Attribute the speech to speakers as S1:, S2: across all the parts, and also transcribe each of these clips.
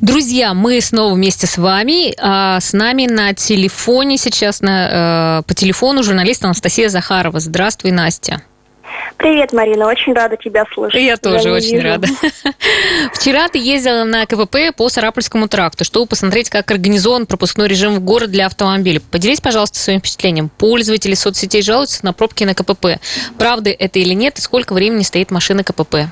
S1: Друзья, мы снова вместе с вами. А с нами на телефоне сейчас, на, э, по телефону журналист Анастасия Захарова. Здравствуй, Настя.
S2: Привет, Марина, очень рада тебя слышать.
S1: Я тоже очень вижу. рада. Вчера ты ездила на КПП по Сарапульскому тракту, чтобы посмотреть, как организован пропускной режим в город для автомобилей. Поделись, пожалуйста, своим впечатлением. Пользователи соцсетей жалуются на пробки на КПП. Правда это или нет, и сколько времени стоит машина КПП?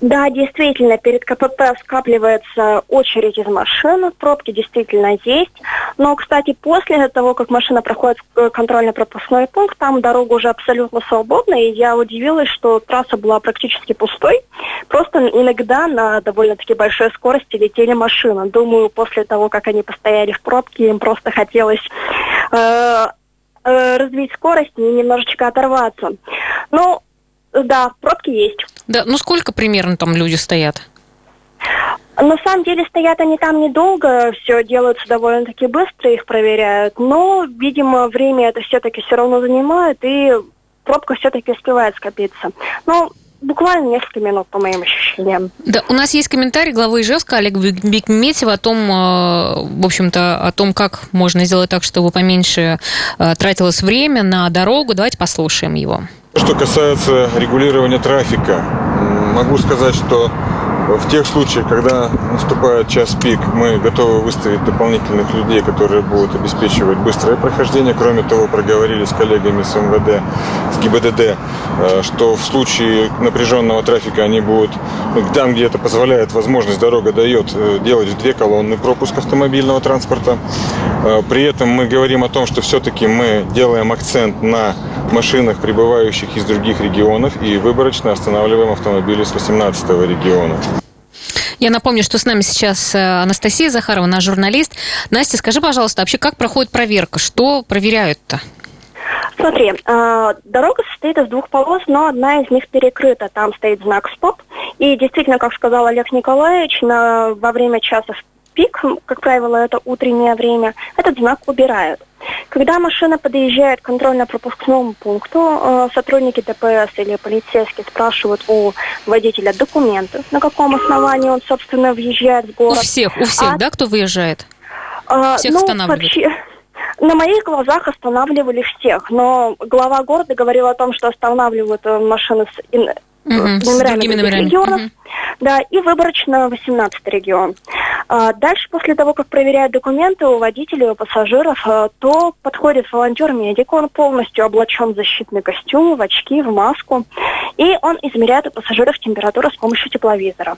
S2: Да, действительно, перед КПП скапливается очередь из машин, пробки действительно есть. Но, кстати, после того, как машина проходит контрольно-пропускной пункт, там дорога уже абсолютно свободна, и я удивилась, что трасса была практически пустой. Просто иногда на довольно-таки большой скорости летели машины. Думаю, после того, как они постояли в пробке, им просто хотелось э, э, развить скорость и немножечко оторваться. Ну, да, пробки есть.
S1: Да, ну сколько примерно там люди стоят?
S2: На самом деле стоят они там недолго, все делается довольно-таки быстро, их проверяют, но, видимо, время это все-таки все равно занимает, и пробка все-таки успевает скопиться. Ну, буквально несколько минут, по моим ощущениям.
S1: Да, у нас есть комментарий главы Ижевска Олега Бекметьева о том, э, в общем-то, о том, как можно сделать так, чтобы поменьше э, тратилось время на дорогу. Давайте послушаем его.
S3: Что касается регулирования трафика, могу сказать, что в тех случаях, когда наступает час пик, мы готовы выставить дополнительных людей, которые будут обеспечивать быстрое прохождение. Кроме того, проговорили с коллегами с МВД, с ГИБДД, э, что в случае напряженного трафика они будут, ну, там, где это позволяет возможность, дорога дает, э, делать две колонны пропуск автомобильного транспорта. Э, при этом мы говорим о том, что все-таки мы делаем акцент на машинах, прибывающих из других регионов, и выборочно останавливаем автомобили с 18 региона.
S1: Я напомню, что с нами сейчас э, Анастасия Захарова, наш журналист. Настя, скажи, пожалуйста, вообще как проходит проверка? Что проверяют-то?
S2: Смотри, э, дорога состоит из двух полос, но одна из них перекрыта. Там стоит знак «Стоп». И действительно, как сказал Олег Николаевич, на, во время часов пик, как правило, это утреннее время, этот знак убирают. Когда машина подъезжает к контрольно-пропускному пункту, э, сотрудники ДПС или полицейские спрашивают у водителя документы, на каком основании он, собственно, въезжает в город.
S1: У всех, у всех, а, да, кто выезжает?
S2: А, всех ну, останавливают? Вообще, на моих глазах останавливали всех, но глава города говорил о том, что останавливают э, машины с
S1: угу, номерами, с номерами.
S2: регионов. Угу. Да, и выборочно 18 регион. А дальше, после того, как проверяют документы у водителей, у пассажиров, а, то подходит волонтер-медик, он полностью облачен в защитный костюм, в очки, в маску, и он измеряет у пассажиров температуру с помощью тепловизора.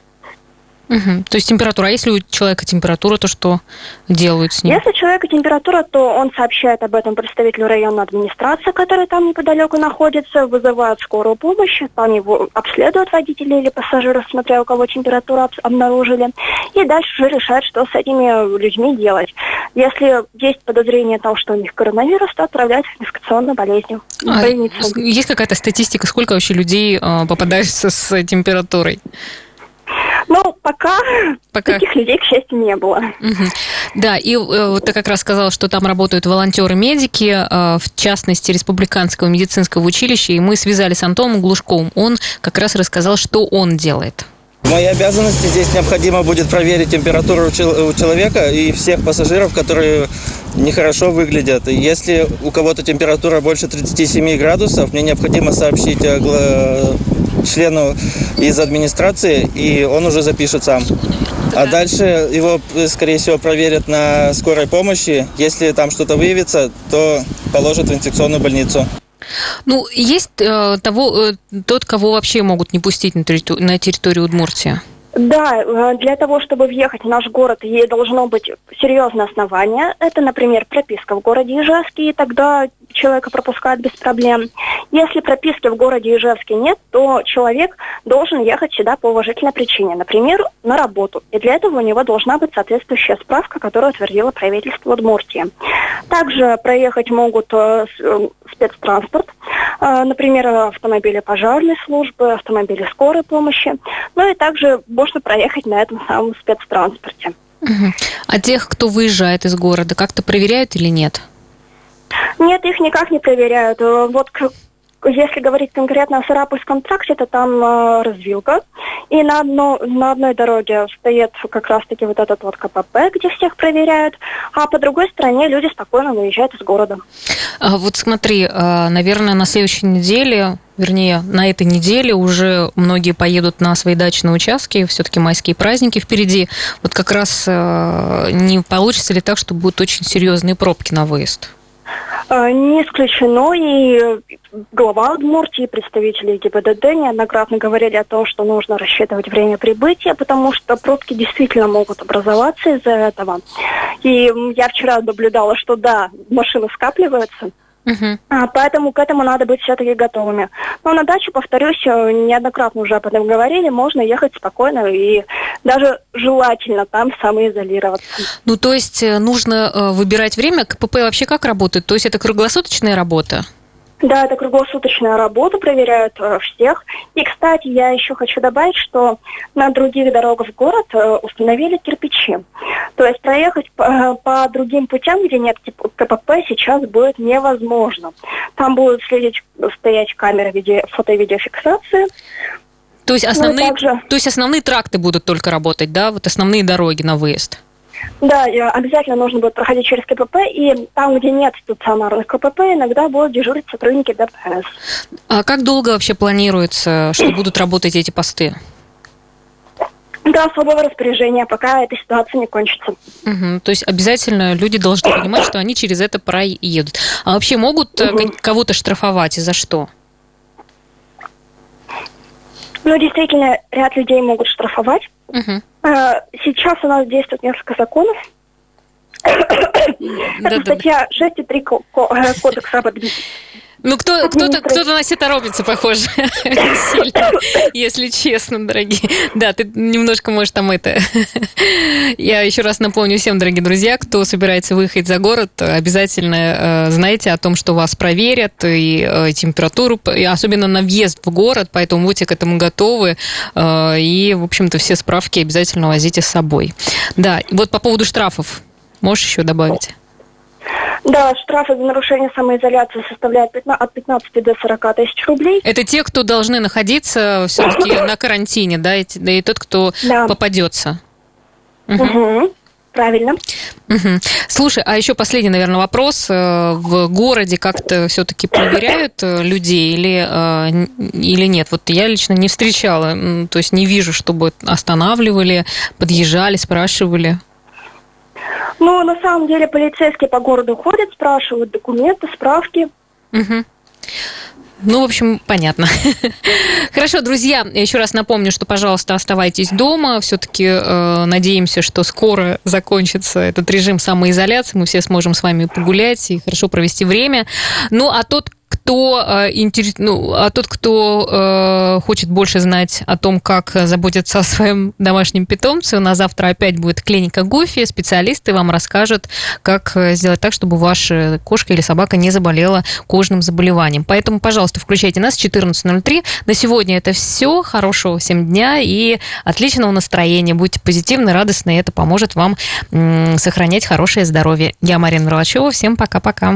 S1: Угу. То есть температура. А если у человека температура, то что делают с ним?
S2: Если у человека температура, то он сообщает об этом представителю районной администрации, который там неподалеку находится, вызывает скорую помощь, там его обследуют водители или пассажиры, смотря у кого температуру обнаружили, и дальше уже решают, что с этими людьми делать. Если есть подозрение того, что у них коронавирус, то отправляют в инфекционную болезнь. А,
S1: есть какая-то статистика, сколько вообще людей э, попадаются с температурой?
S2: Ну, пока, пока таких людей, к счастью, не было.
S1: Угу. Да, и э, вот ты как раз сказал, что там работают волонтеры-медики, э, в частности, Республиканского медицинского училища, и мы связались с Антоном Глушковым. Он как раз рассказал, что он делает.
S4: В моей обязанности здесь необходимо будет проверить температуру у человека и всех пассажиров, которые нехорошо выглядят. Если у кого-то температура больше 37 градусов, мне необходимо сообщить члену из администрации, и он уже запишет сам. А дальше его, скорее всего, проверят на скорой помощи. Если там что-то выявится, то положат в инфекционную больницу.
S1: Ну, есть э, того, э, тот, кого вообще могут не пустить на территорию, на территорию Удмуртии?
S2: Да, э, для того, чтобы въехать в наш город, ей должно быть серьезное основание. Это, например, прописка в городе Ижевске, и тогда человека пропускают без проблем. Если прописки в городе Ижевске нет, то человек должен ехать сюда по уважительной причине, например, на работу. И для этого у него должна быть соответствующая справка, которую утвердило правительство Удмуртии. Также проехать могут э, э, спецтранспорт, например, автомобили пожарной службы, автомобили скорой помощи. Ну и также можно проехать на этом самом спецтранспорте.
S1: А тех, кто выезжает из города, как-то проверяют или нет?
S2: Нет, их никак не проверяют. Вот если говорить конкретно о Сарапульском тракте, то там э, развилка. И на, одно, на одной дороге стоит как раз-таки вот этот вот КПП, где всех проверяют, а по другой стороне люди спокойно выезжают из города.
S1: А вот смотри, а, наверное, на следующей неделе вернее, на этой неделе уже многие поедут на свои дачные участки, все-таки майские праздники впереди. Вот как раз э, не получится ли так, что будут очень серьезные пробки на выезд?
S2: Э, не исключено, и глава Удмуртии, представители ГИБДД неоднократно говорили о том, что нужно рассчитывать время прибытия, потому что пробки действительно могут образоваться из-за этого. И я вчера наблюдала, что да, машины скапливаются, Uh-huh. А, поэтому к этому надо быть все-таки готовыми. Но на дачу, повторюсь, э, неоднократно уже об этом говорили, можно ехать спокойно и даже желательно там самоизолироваться.
S1: Ну, то есть э, нужно э, выбирать время. КПП вообще как работает? То есть это круглосуточная работа?
S2: Да, это круглосуточная работа, проверяют э, всех. И, кстати, я еще хочу добавить, что на других дорогах в город э, установили кирпичи. То есть проехать по, э, по другим путям, где нет КПП, сейчас будет невозможно. Там будут следить, стоять камеры видео, фото- и видеофиксации.
S1: То есть, ну основные, также... то есть основные тракты будут только работать, да? Вот основные дороги на выезд?
S2: Да, обязательно нужно будет проходить через КПП, и там, где нет стационарных КПП, иногда будут дежурить сотрудники ДПС.
S1: А как долго вообще планируется, что будут работать эти посты?
S2: До особого распоряжения, пока эта ситуация не кончится.
S1: Угу, то есть обязательно люди должны понимать, что они через это проедут. А вообще могут угу. кого-то штрафовать и за что?
S2: Ну, действительно, ряд людей могут штрафовать. Угу. Сейчас у нас действует несколько законов. Это статья 6.3 э, Кодекса об
S1: ну, кто, кто-то, кто-то на похоже, сильно, если честно, дорогие. Да, ты немножко можешь там это... Я еще раз напомню всем, дорогие друзья, кто собирается выехать за город, обязательно э, знайте о том, что вас проверят, и э, температуру, и особенно на въезд в город, поэтому будьте к этому готовы, э, и, в общем-то, все справки обязательно возите с собой. Да, вот по поводу штрафов, можешь еще добавить?
S2: Да, штрафы за нарушение самоизоляции составляют от 15 до 40 тысяч рублей.
S1: Это те, кто должны находиться все-таки на карантине, да, и, да, и тот, кто да. попадется.
S2: Угу. Правильно.
S1: Угу. Слушай, а еще последний, наверное, вопрос. Э, в городе как-то все-таки проверяют э, людей или, э, или нет? Вот я лично не встречала, то есть не вижу, чтобы останавливали, подъезжали, спрашивали.
S2: Ну, на самом деле, полицейские по городу ходят, спрашивают документы, справки.
S1: Угу. Ну, в общем, понятно. Хорошо, друзья, еще раз напомню, что, пожалуйста, оставайтесь дома. Все-таки э, надеемся, что скоро закончится этот режим самоизоляции. Мы все сможем с вами погулять и хорошо провести время. Ну, а тот, кто, э, интерес... ну, а тот, кто э, хочет больше знать о том, как заботиться о своем домашнем питомце, у нас завтра опять будет клиника Гуфи. Специалисты вам расскажут, как э, сделать так, чтобы ваша кошка или собака не заболела кожным заболеванием. Поэтому, пожалуйста, включайте нас 14.03. На сегодня это все. Хорошего всем дня и отличного настроения. Будьте позитивны, радостны, это поможет вам сохранять хорошее здоровье. Я Марина Мерлачева. Всем пока-пока.